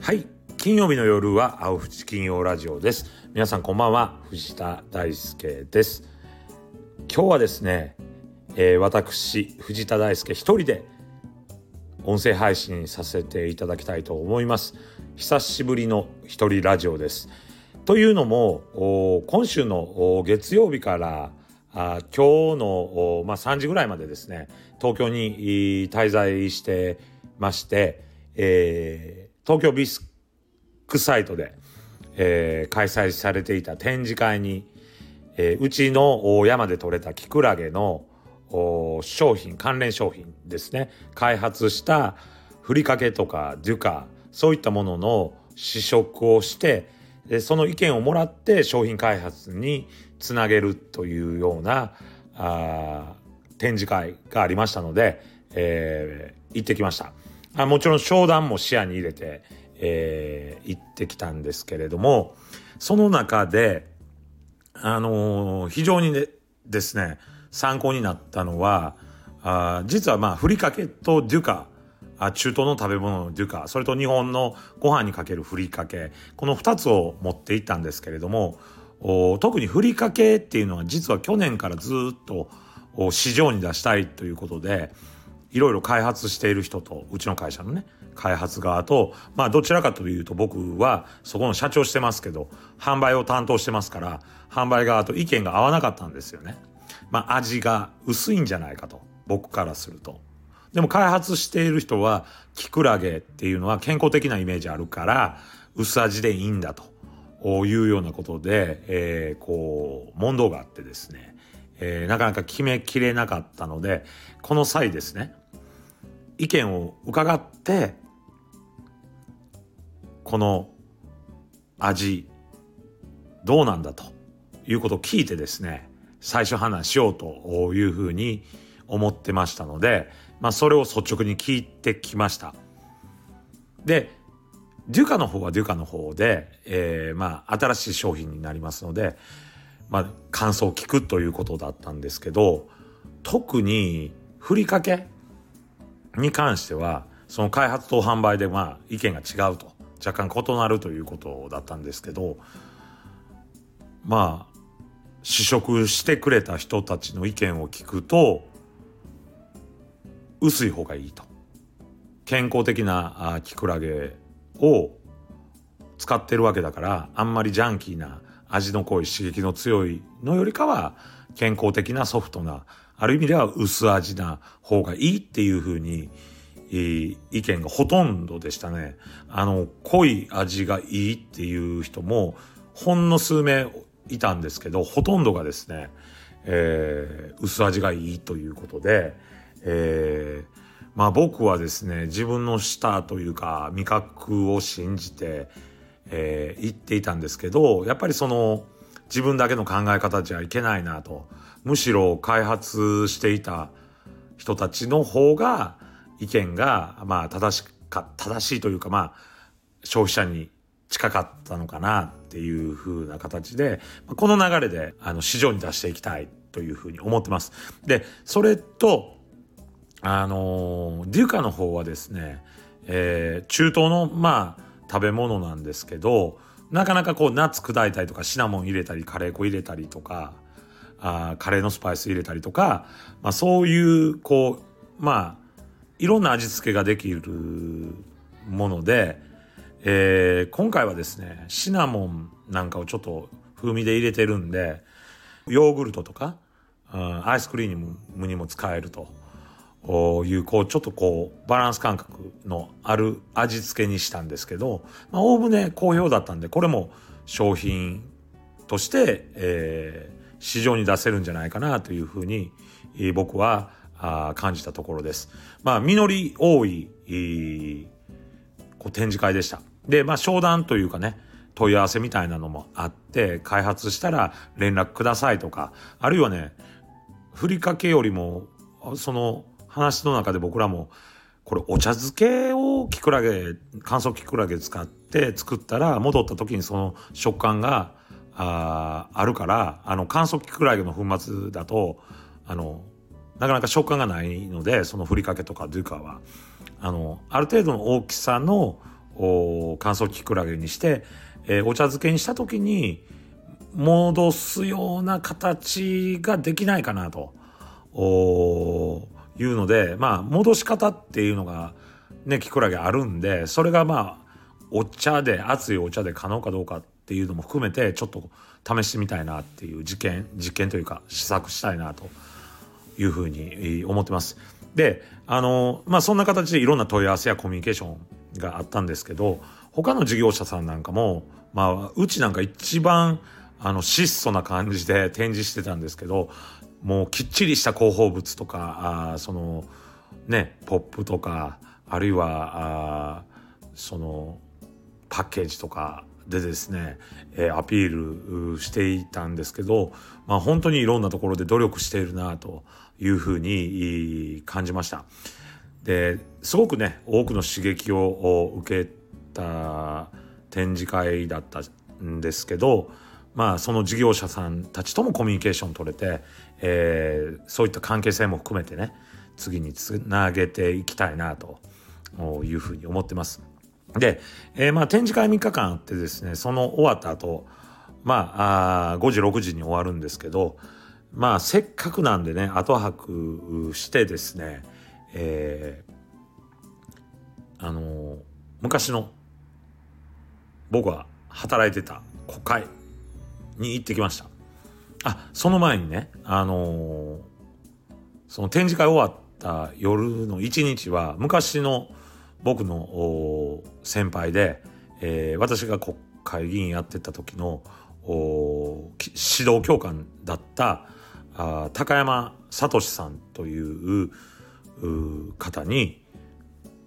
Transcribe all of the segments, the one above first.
はい金曜日の夜は青淵金曜ラジオです。皆さんこんばんは藤田大輔です。今日はですね、えー、私藤田大輔一人で音声配信させていただきたいと思います。久しぶりの一人ラジオです。というのも今週の月曜日からあ今日の、まあ、3時ぐらいまでですね東京に滞在してまして、えー、東京ビスクサイトで、えー、開催されていた展示会に、えー、うちの山で採れたキクラゲの商品関連商品ですね開発したふりかけとかデュカそういったものの試食をしてその意見をもらって商品開発につなげるというようなあ展示会がありましたので、えー、行ってきました。あもちろん商談も視野に入れて、えー、行ってきたんですけれどもその中であのー、非常にねですね参考になったのはあ実はまあふりかけとデュカあ中東の食べ物のデュカそれと日本のご飯にかけるふりかけこの2つを持っていったんですけれども特にふりかけっていうのは実は去年からずっと市場に出したいということでいろいろ開発している人とうちの会社のね開発側とまあどちらかというと僕はそこの社長してますけど販売を担当してますから販売側と意見が合わなかったんですよね。まあ味が薄いんじゃないかと僕からすると。でも開発している人はキクラゲっていうのは健康的なイメージあるから薄味でいいんだというようなことで、えー、こう問答があってですね、えー、なかなか決めきれなかったのでこの際ですね意見を伺ってこの味どうなんだということを聞いてですね最初話しようというふうに思ってましたのでまあ、それを率直に聞いてきました。で、デュカの方はデュカの方で、えー、まあ、新しい商品になりますので、まあ、感想を聞くということだったんですけど、特に、ふりかけに関しては、その開発と販売で、まあ、意見が違うと、若干異なるということだったんですけど、まあ、試食してくれた人たちの意見を聞くと、薄い方がいいと。健康的なあキクラゲを使ってるわけだからあんまりジャンキーな味の濃い刺激の強いのよりかは健康的なソフトなある意味では薄味な方がいいっていうふうに意見がほとんどでしたね。あの濃い味がいいっていう人もほんの数名いたんですけどほとんどがですね、えー、薄味がいいということで、えー、まあ僕はですね自分の舌というか味覚を信じて、えー、言っていたんですけどやっぱりその自分だけの考え方じゃいけないなとむしろ開発していた人たちの方が意見がまあ正しか正しいというかまあ消費者に近かったのかなっていう風な形でこの流れであの市場に出していきたいというふうに思ってます。でそれとあのデュカの方はですね、えー、中東のまあ食べ物なんですけどなかなかこうナッツ砕いたりとかシナモン入れたりカレー粉入れたりとかあカレーのスパイス入れたりとか、まあ、そういうこうまあいろんな味付けができるもので、えー、今回はですねシナモンなんかをちょっと風味で入れてるんでヨーグルトとか、うん、アイスクリームにも使えると。いうこうちょっとこうバランス感覚のある味付けにしたんですけどまあおおむね好評だったんでこれも商品として、えー、市場に出せるんじゃないかなというふうに、えー、僕はあ感じたところです。まあ実り多い、えー、こう展示会でした。でまあ商談というかね問い合わせみたいなのもあって開発したら連絡くださいとかあるいはねふりかけよりもその話の中で僕らもこれお茶漬けをキクラゲ乾燥キクラゲ使って作ったら戻った時にその食感がああるからあの乾燥キクラゲの粉末だとあのなかなか食感がないのでそのふりかけとかドゥカは。あのある程度の大きさの乾燥キクラゲにして、えー、お茶漬けにした時に戻すような形ができないかなと。いうのでまあ戻し方っていうのがねキクラゲあるんでそれがまあお茶で熱いお茶で可能かどうかっていうのも含めてちょっと試してみたいなっていう実験実験というか試作したいなというふうに思ってます。であのまあそんな形でいろんな問い合わせやコミュニケーションがあったんですけど他の事業者さんなんかもまあうちなんか一番あの質素な感じで展示してたんですけどもうきっちりした広報物とかあそのねポップとかあるいはあそのパッケージとかでですね、えー、アピールしていたんですけど、まあ、本当にいろんなところで努力しているなというふうに感じました。ですごくね多くの刺激を受けた展示会だったんですけどまあその事業者さんたちともコミュニケーション取れて、えー、そういった関係性も含めてね次につなげていきたいなというふうに思ってます。で、えー、まあ展示会3日間あってですねその終わった後まああ5時6時に終わるんですけどまあせっかくなんでね後泊してですねえー、あの、昔の僕は働いてた国会に行ってきました。あその前にねあのー、その展示会終わった夜の一日は昔の僕の先輩で、えー、私が国会議員やってた時の指導教官だったあ高山聡さんという方に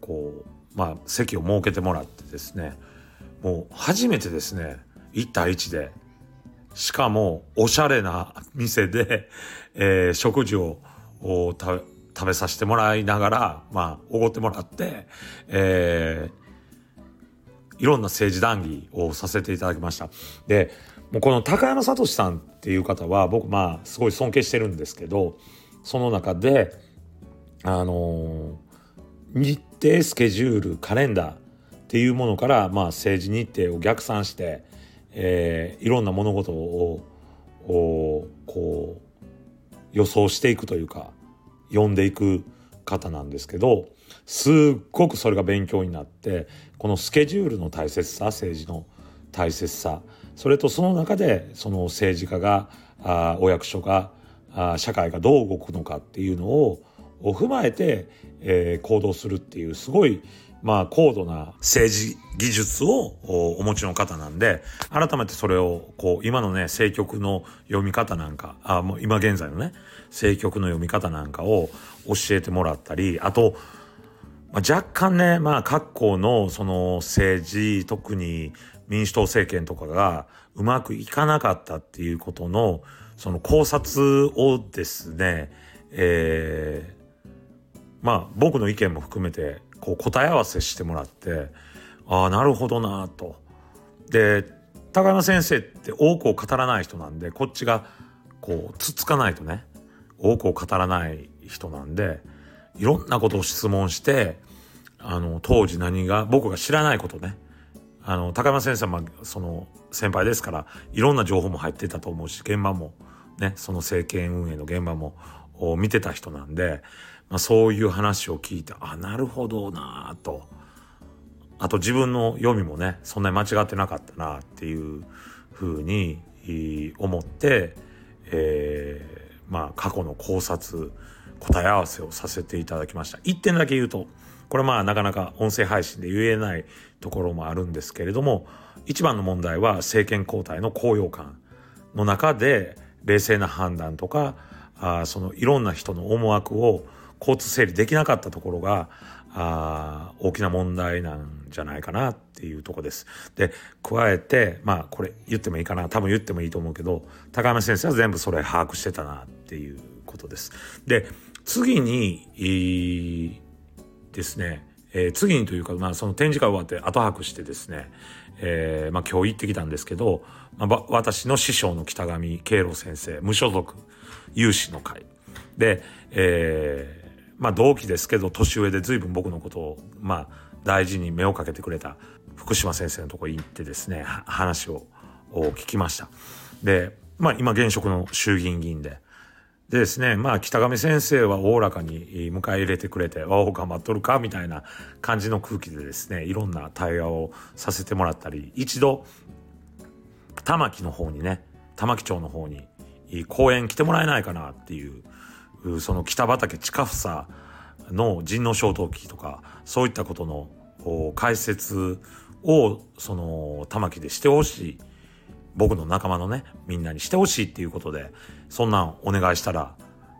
こうまあ席を設けてもらってですねもう初めてですね1対1でしかもおしゃれな店で、えー、食事を食べさせてもらいながらまあおごってもらって、えー、いろんな政治談義をさせていただきました。でもうこの高山聡さんっていう方は僕まあすごい尊敬してるんですけどその中であの日程スケジュールカレンダーっていうものから、まあ、政治日程を逆算して、えー、いろんな物事をこう予想していくというか読んでいく方なんですけどすっごくそれが勉強になってこのスケジュールの大切さ政治の大切さそれとその中でその政治家があお役所があ社会がどう動くのかっていうのを踏まえて、えー、行動するっていうすごいまあ高度な政治技術をお持ちの方なんで改めてそれをこう今のね政局の読み方なんかあもう今現在のね政局の読み方なんかを教えてもらったりあと、まあ、若干ねまあ各校のその政治特に民主党政権とかがうまくいかなかったっていうことのその考察をですね、えー、まあ僕の意見も含めてこう答え合わせしてもらってああなるほどなと。で高山先生って多くを語らない人なんでこっちがこうつつかないとね多くを語らない人なんでいろんなことを質問してあの当時何が僕が知らないことねあの高山先生はその先輩ですからいろんな情報も入ってたと思うし現場もねその政権運営の現場も見てた人なんでまあ、そういう話を聞いてあなるほどなと。あと自分の読みもねそんなに間違ってなかったなっていうふうに思って、えー、まあ過去の考察答え合わせをさせていただきました。一点だけ言うとこれまあなかなか音声配信で言えないところもあるんですけれども一番の問題は政権交代の高揚感の中で冷静な判断とかあそのいろんな人の思惑を交通整理できなかったところがあ大きな問題なんじゃないかなっていうとこです。で加えてまあこれ言ってもいいかな多分言ってもいいと思うけど高山先生は全部それ把握してたなっていうことです。で次にですね、えー、次にというか、まあ、その展示会終わって後泊してですね、えーまあ、今日行ってきたんですけど、まあ、私の師匠の北上慶郎先生無所属有志の会で、えー、まあ同期ですけど年上で随分僕のことをまあ大事に目をかけてくれた福島先生のとこ行ってですね話を聞きました。でまあ今現職の衆議院議員で。でですね、まあ、北上先生はおおらかに迎え入れてくれて、おお、頑張っとるか、みたいな感じの空気でですね、いろんな対話をさせてもらったり、一度、玉木の方にね、玉木町の方に、公園来てもらえないかなっていう、その北畠近房の人の小陶器とか、そういったことの解説を、その、玉木でしてほしい。僕の仲間のね、みんなにしてほしいっていうことで、そんなんお願いしたら、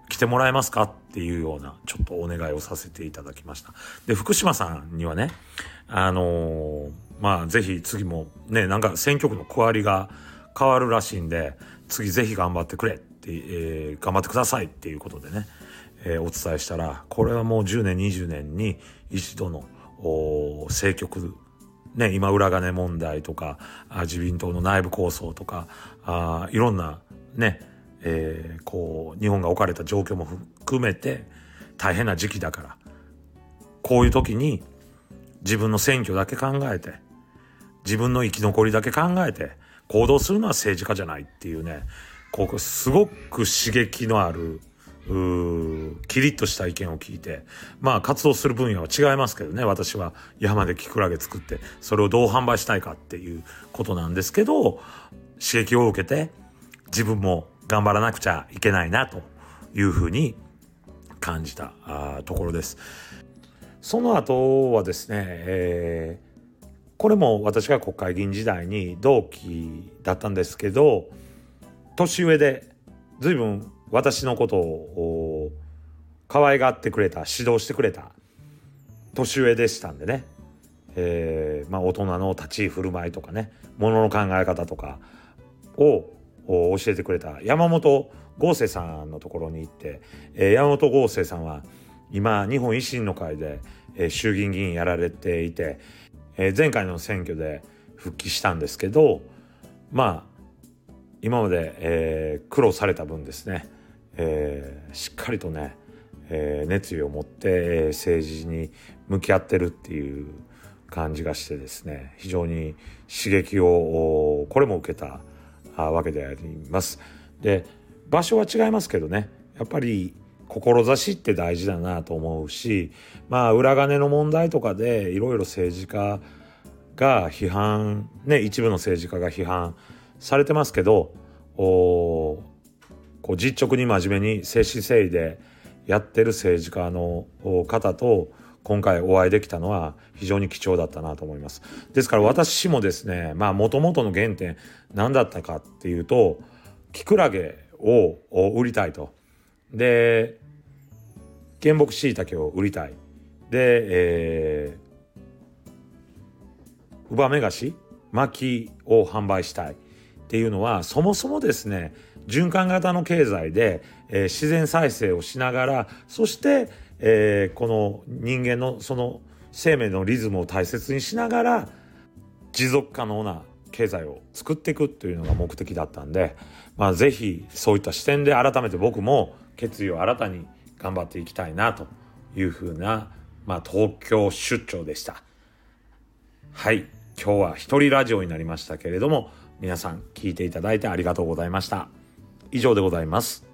来てもらえますかっていうような、ちょっとお願いをさせていただきました。で、福島さんにはね、あのー、まあ、ぜひ次もね、なんか選挙区の区割りが変わるらしいんで、次ぜひ頑張ってくれっ、えー、頑張ってくださいっていうことでね、えー、お伝えしたら、これはもう10年、20年に一度の政局ね、今裏金問題とか自民党の内部構想とかあいろんなね、えー、こう日本が置かれた状況も含めて大変な時期だからこういう時に自分の選挙だけ考えて自分の生き残りだけ考えて行動するのは政治家じゃないっていうねここすごく刺激のあるキリッとした意見を聞いてまあ活動する分野は違いますけどね私は山でキクラゲ作ってそれをどう販売したいかっていうことなんですけど刺激を受けて自分も頑張らなくちゃいけないなというふうに感じたところです。その後はですね、えー、これも私が国会議員時代に同期だったんですけど年上で随分私のことを可愛がってくれた指導してくれた年上でしたんでね、えー、まあ、大人の立ち居振る舞いとかねものの考え方とかを教えてくれた山本剛生さんのところに行って、えー、山本剛生さんは今日本維新の会で、えー、衆議院議員やられていて、え前回の選挙で復帰したんですけどまあ今まで、え苦労された分ですねえー、しっかりとね、えー、熱意を持って、政治に向き合ってるっていう感じがしてですね非常に刺激をこれも受けたわけであります。で場所は違いますけどねやっぱり志って大事だなと思うしまあ裏金の問題とかでいろいろ政治家が批判ね一部の政治家が批判されてますけどおこう実直に真面目に誠心誠意でやってる政治家の方と今回お会いできたのは非常に貴重だったなと思います。ですから私もですね、まあ元々の原点何だったかっていうと、キクラゲを売りたいと。で、原木しいたけを売りたい。で、えー、ウバメガシ薪を販売したいっていうのはそもそもですね循環型の経済で、えー、自然再生をしながらそして、えー、この人間のその生命のリズムを大切にしながら持続可能な経済を作っていくというのが目的だったんで、まあ、ぜひそういった視点で改めて僕も決意を新たに頑張っていきたいなというふうな、まあ、東京出張でした。はい今日は一人ラジオになりましたけれども皆さん聞いていただいてありがとうございました。以上でございます。